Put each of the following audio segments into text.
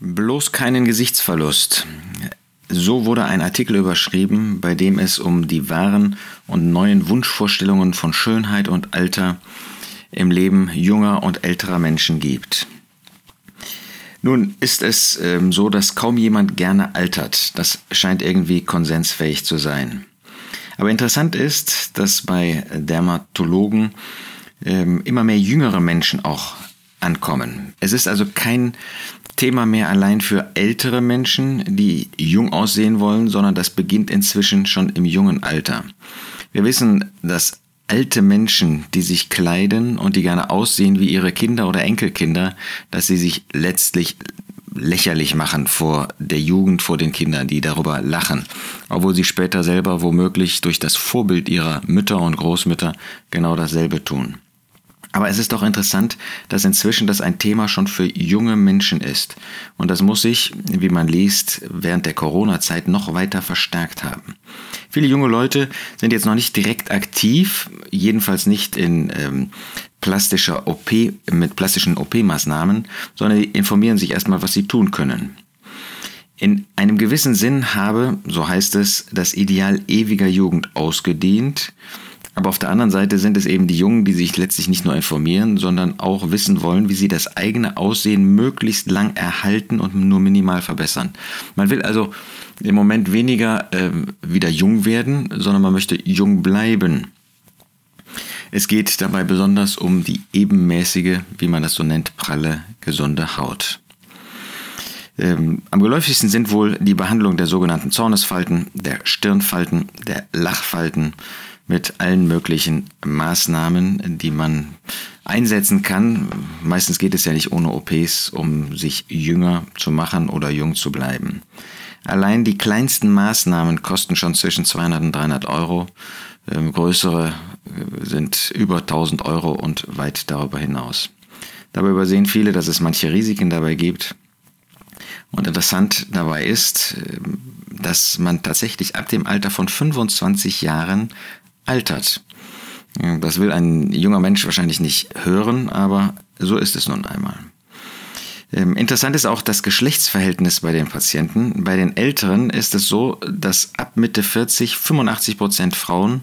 Bloß keinen Gesichtsverlust. So wurde ein Artikel überschrieben, bei dem es um die wahren und neuen Wunschvorstellungen von Schönheit und Alter im Leben junger und älterer Menschen gibt. Nun ist es ähm, so, dass kaum jemand gerne altert. Das scheint irgendwie konsensfähig zu sein. Aber interessant ist, dass bei Dermatologen ähm, immer mehr jüngere Menschen auch ankommen. Es ist also kein Thema mehr allein für ältere Menschen, die jung aussehen wollen, sondern das beginnt inzwischen schon im jungen Alter. Wir wissen, dass alte Menschen, die sich kleiden und die gerne aussehen wie ihre Kinder oder Enkelkinder, dass sie sich letztlich lächerlich machen vor der Jugend, vor den Kindern, die darüber lachen, obwohl sie später selber womöglich durch das Vorbild ihrer Mütter und Großmütter genau dasselbe tun. Aber es ist doch interessant, dass inzwischen das ein Thema schon für junge Menschen ist. Und das muss sich, wie man liest, während der Corona-Zeit noch weiter verstärkt haben. Viele junge Leute sind jetzt noch nicht direkt aktiv, jedenfalls nicht in ähm, plastischer OP, mit plastischen OP-Maßnahmen, sondern informieren sich erstmal, was sie tun können. In einem gewissen Sinn habe, so heißt es, das Ideal ewiger Jugend ausgedient aber auf der anderen Seite sind es eben die Jungen, die sich letztlich nicht nur informieren, sondern auch wissen wollen, wie sie das eigene Aussehen möglichst lang erhalten und nur minimal verbessern. Man will also im Moment weniger äh, wieder jung werden, sondern man möchte jung bleiben. Es geht dabei besonders um die ebenmäßige, wie man das so nennt, pralle, gesunde Haut. Ähm, am geläufigsten sind wohl die Behandlung der sogenannten Zornesfalten, der Stirnfalten, der Lachfalten, mit allen möglichen Maßnahmen, die man einsetzen kann. Meistens geht es ja nicht ohne OPs, um sich jünger zu machen oder jung zu bleiben. Allein die kleinsten Maßnahmen kosten schon zwischen 200 und 300 Euro. Ähm, größere äh, sind über 1000 Euro und weit darüber hinaus. Dabei übersehen viele, dass es manche Risiken dabei gibt. Und interessant dabei ist, ähm, dass man tatsächlich ab dem Alter von 25 Jahren altert. Das will ein junger Mensch wahrscheinlich nicht hören, aber so ist es nun einmal. Ähm, interessant ist auch das Geschlechtsverhältnis bei den Patienten. Bei den Älteren ist es so, dass ab Mitte 40 85 Prozent Frauen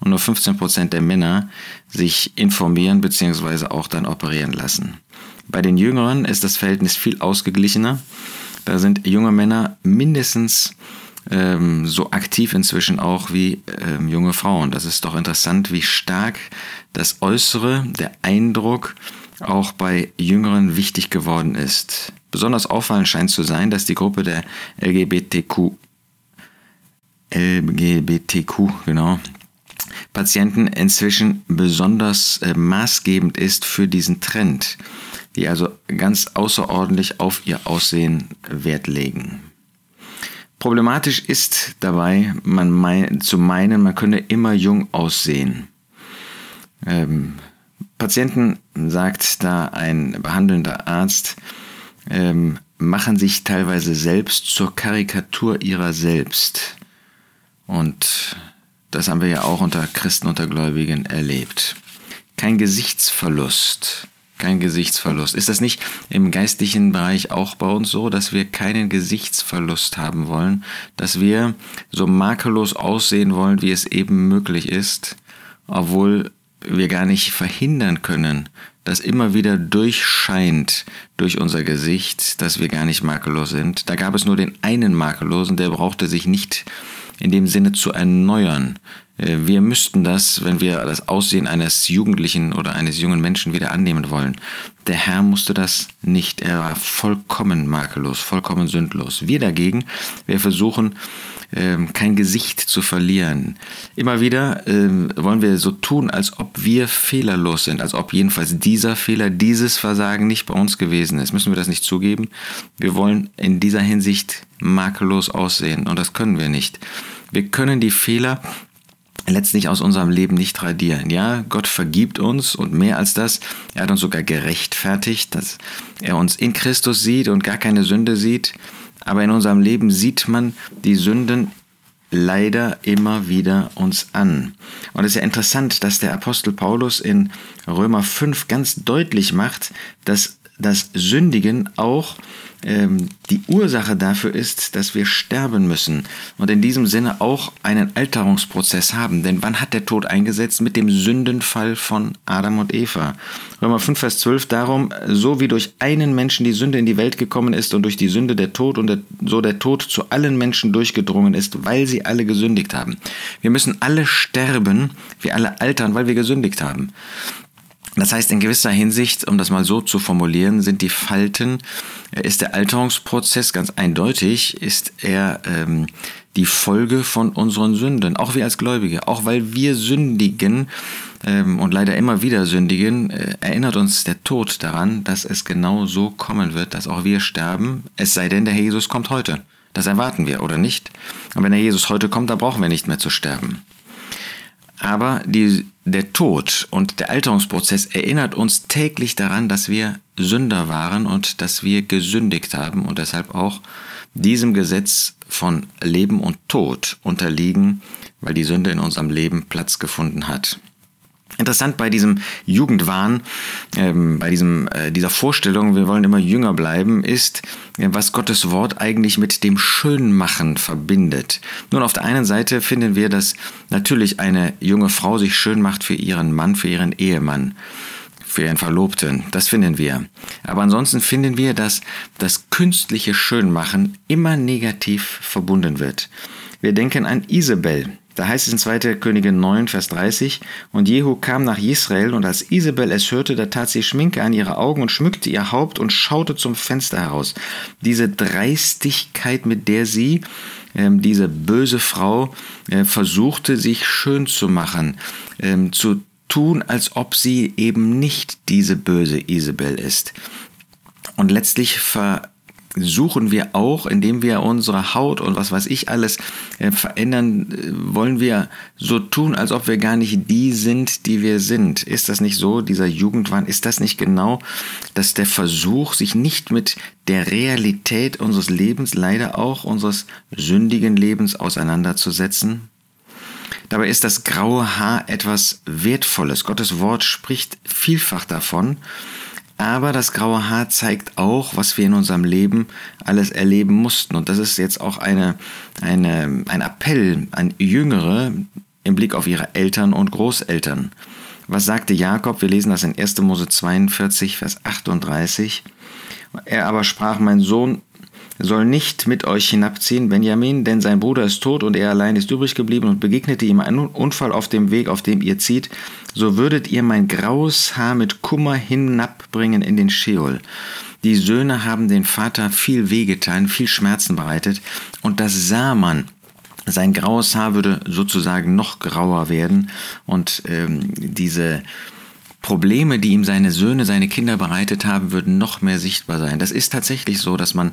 und nur 15 Prozent der Männer sich informieren bzw. auch dann operieren lassen. Bei den Jüngeren ist das Verhältnis viel ausgeglichener. Da sind junge Männer mindestens ähm, so aktiv inzwischen auch wie ähm, junge Frauen. Das ist doch interessant, wie stark das Äußere, der Eindruck auch bei Jüngeren wichtig geworden ist. Besonders auffallend scheint zu sein, dass die Gruppe der LGBTQ LGBTQ, genau, Patienten inzwischen besonders äh, maßgebend ist für diesen Trend, die also ganz außerordentlich auf ihr Aussehen Wert legen. Problematisch ist dabei, man mein, zu meinen, man könne immer jung aussehen. Ähm, Patienten, sagt da ein behandelnder Arzt, ähm, machen sich teilweise selbst zur Karikatur ihrer selbst. Und das haben wir ja auch unter Christen, unter Gläubigen erlebt. Kein Gesichtsverlust, kein Gesichtsverlust. Ist das nicht im geistlichen Bereich auch bei uns so, dass wir keinen Gesichtsverlust haben wollen, dass wir so makellos aussehen wollen, wie es eben möglich ist, obwohl wir gar nicht verhindern können, dass immer wieder durchscheint durch unser Gesicht, dass wir gar nicht makellos sind. Da gab es nur den einen Makellosen, der brauchte sich nicht in dem Sinne zu erneuern. Äh, wir müssten das, wenn wir das Aussehen eines Jugendlichen oder eines jungen Menschen wieder annehmen wollen. Der Herr musste das nicht. Er war vollkommen makellos, vollkommen sündlos. Wir dagegen, wir versuchen, ähm, kein Gesicht zu verlieren. Immer wieder ähm, wollen wir so tun, als ob wir fehlerlos sind, als ob jedenfalls dieser Fehler, dieses Versagen nicht bei uns gewesen ist. Müssen wir das nicht zugeben? Wir wollen in dieser Hinsicht makellos aussehen und das können wir nicht. Wir können die Fehler letztlich aus unserem Leben nicht radieren. Ja, Gott vergibt uns und mehr als das, er hat uns sogar gerechtfertigt, dass er uns in Christus sieht und gar keine Sünde sieht. Aber in unserem Leben sieht man die Sünden leider immer wieder uns an. Und es ist ja interessant, dass der Apostel Paulus in Römer 5 ganz deutlich macht, dass dass Sündigen auch ähm, die Ursache dafür ist, dass wir sterben müssen und in diesem Sinne auch einen Alterungsprozess haben. Denn wann hat der Tod eingesetzt? Mit dem Sündenfall von Adam und Eva. Römer 5, Vers 12, darum, so wie durch einen Menschen die Sünde in die Welt gekommen ist und durch die Sünde der Tod und der, so der Tod zu allen Menschen durchgedrungen ist, weil sie alle gesündigt haben. Wir müssen alle sterben, wir alle altern, weil wir gesündigt haben. Das heißt, in gewisser Hinsicht, um das mal so zu formulieren, sind die Falten, äh, ist der Alterungsprozess ganz eindeutig, ist er ähm, die Folge von unseren Sünden, auch wir als Gläubige, auch weil wir sündigen ähm, und leider immer wieder sündigen, äh, erinnert uns der Tod daran, dass es genau so kommen wird, dass auch wir sterben, es sei denn, der Herr Jesus kommt heute. Das erwarten wir, oder nicht? Und wenn der Jesus heute kommt, dann brauchen wir nicht mehr zu sterben. Aber die, der Tod und der Alterungsprozess erinnert uns täglich daran, dass wir Sünder waren und dass wir gesündigt haben und deshalb auch diesem Gesetz von Leben und Tod unterliegen, weil die Sünde in unserem Leben Platz gefunden hat. Interessant bei diesem Jugendwahn, ähm, bei diesem, äh, dieser Vorstellung, wir wollen immer jünger bleiben, ist, was Gottes Wort eigentlich mit dem Schönmachen verbindet. Nun, auf der einen Seite finden wir, dass natürlich eine junge Frau sich schön macht für ihren Mann, für ihren Ehemann für ihren Verlobten. Das finden wir. Aber ansonsten finden wir, dass das künstliche Schönmachen immer negativ verbunden wird. Wir denken an Isabel, da heißt es in 2. Könige 9, Vers 30, und Jehu kam nach Israel, und als Isabel es hörte, da tat sie Schminke an ihre Augen und schmückte ihr Haupt und schaute zum Fenster heraus. Diese Dreistigkeit, mit der sie, ähm, diese böse Frau, äh, versuchte, sich schön zu machen, ähm, zu tun, als ob sie eben nicht diese böse Isabel ist. Und letztlich ver suchen wir auch, indem wir unsere Haut und was weiß ich alles äh, verändern, äh, wollen wir so tun, als ob wir gar nicht die sind, die wir sind. Ist das nicht so, dieser Jugendwahn? Ist das nicht genau, dass der Versuch, sich nicht mit der Realität unseres Lebens, leider auch unseres sündigen Lebens auseinanderzusetzen? Dabei ist das graue Haar etwas Wertvolles. Gottes Wort spricht vielfach davon. Aber das graue Haar zeigt auch, was wir in unserem Leben alles erleben mussten. Und das ist jetzt auch eine, eine, ein Appell an Jüngere im Blick auf ihre Eltern und Großeltern. Was sagte Jakob? Wir lesen das in 1. Mose 42, Vers 38. Er aber sprach, mein Sohn, soll nicht mit euch hinabziehen, Benjamin, denn sein Bruder ist tot und er allein ist übrig geblieben und begegnete ihm einen Unfall auf dem Weg, auf dem ihr zieht, so würdet ihr mein graues Haar mit Kummer hinabbringen in den Scheol. Die Söhne haben den Vater viel wehgetan, viel Schmerzen bereitet, und das sah man. Sein graues Haar würde sozusagen noch grauer werden, und ähm, diese Probleme, die ihm seine Söhne, seine Kinder bereitet haben, würden noch mehr sichtbar sein. Das ist tatsächlich so, dass man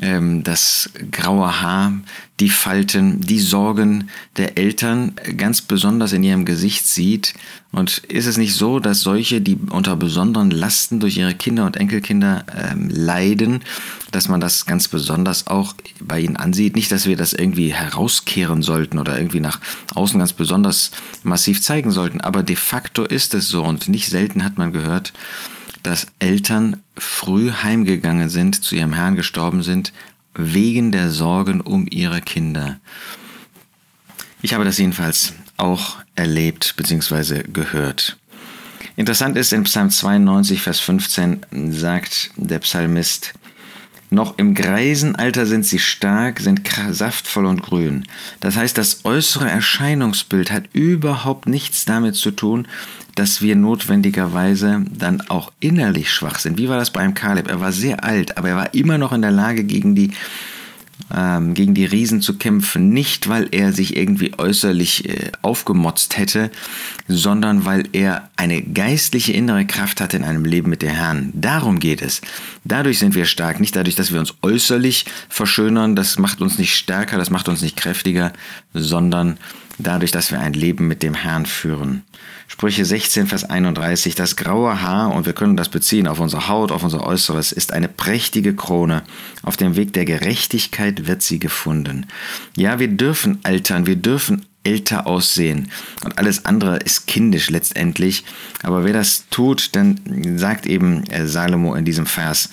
das graue Haar, die Falten, die Sorgen der Eltern ganz besonders in ihrem Gesicht sieht. Und ist es nicht so, dass solche, die unter besonderen Lasten durch ihre Kinder und Enkelkinder ähm, leiden, dass man das ganz besonders auch bei ihnen ansieht? Nicht, dass wir das irgendwie herauskehren sollten oder irgendwie nach außen ganz besonders massiv zeigen sollten, aber de facto ist es so und nicht selten hat man gehört, dass Eltern früh heimgegangen sind, zu ihrem Herrn gestorben sind, wegen der Sorgen um ihre Kinder. Ich habe das jedenfalls auch erlebt bzw. gehört. Interessant ist, in Psalm 92, Vers 15 sagt der Psalmist, noch im Greisenalter sind sie stark, sind saftvoll und grün. Das heißt, das äußere Erscheinungsbild hat überhaupt nichts damit zu tun, dass wir notwendigerweise dann auch innerlich schwach sind. Wie war das bei einem Kaleb? Er war sehr alt, aber er war immer noch in der Lage, gegen die ähm, gegen die Riesen zu kämpfen, nicht weil er sich irgendwie äußerlich äh, aufgemotzt hätte, sondern weil er eine geistliche innere Kraft hatte in einem Leben mit dem Herrn. Darum geht es. Dadurch sind wir stark, nicht dadurch, dass wir uns äußerlich verschönern, das macht uns nicht stärker, das macht uns nicht kräftiger, sondern dadurch, dass wir ein Leben mit dem Herrn führen. Sprüche 16, Vers 31, das graue Haar, und wir können das beziehen auf unsere Haut, auf unser Äußeres, ist eine prächtige Krone. Auf dem Weg der Gerechtigkeit wird sie gefunden. Ja, wir dürfen altern, wir dürfen älter aussehen. Und alles andere ist kindisch letztendlich. Aber wer das tut, dann sagt eben äh, Salomo in diesem Vers,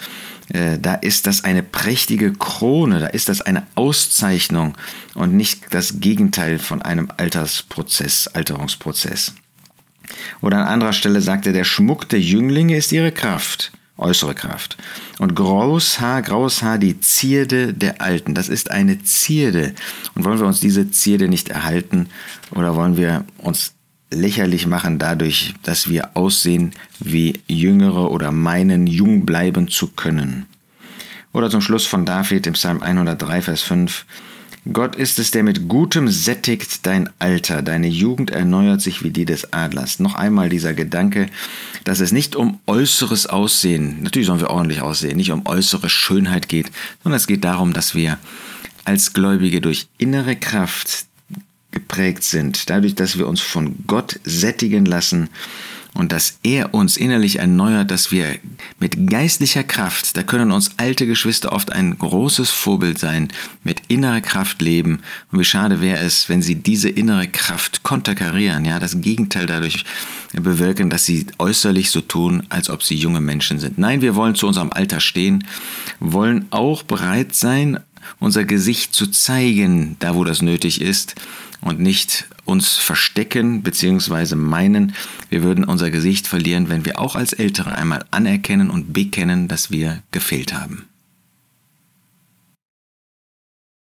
da ist das eine prächtige Krone, da ist das eine Auszeichnung und nicht das Gegenteil von einem Altersprozess, Alterungsprozess. Oder an anderer Stelle sagt er, der Schmuck der Jünglinge ist ihre Kraft äußere Kraft. Und graues Haar, graues Haar, die Zierde der Alten. Das ist eine Zierde. Und wollen wir uns diese Zierde nicht erhalten oder wollen wir uns lächerlich machen dadurch, dass wir aussehen wie Jüngere oder meinen, jung bleiben zu können? Oder zum Schluss von David im Psalm 103, Vers 5. Gott ist es, der mit Gutem sättigt dein Alter, deine Jugend erneuert sich wie die des Adlers. Noch einmal dieser Gedanke, dass es nicht um äußeres Aussehen, natürlich sollen wir ordentlich aussehen, nicht um äußere Schönheit geht, sondern es geht darum, dass wir als Gläubige durch innere Kraft geprägt sind, dadurch, dass wir uns von Gott sättigen lassen und dass er uns innerlich erneuert, dass wir mit geistlicher Kraft, da können uns alte Geschwister oft ein großes Vorbild sein, mit innerer Kraft leben. Und wie schade wäre es, wenn sie diese innere Kraft konterkarieren, ja, das Gegenteil dadurch bewirken, dass sie äußerlich so tun, als ob sie junge Menschen sind. Nein, wir wollen zu unserem Alter stehen, wollen auch bereit sein, unser Gesicht zu zeigen, da wo das nötig ist und nicht uns verstecken bzw. meinen, wir würden unser Gesicht verlieren, wenn wir auch als Ältere einmal anerkennen und bekennen, dass wir gefehlt haben.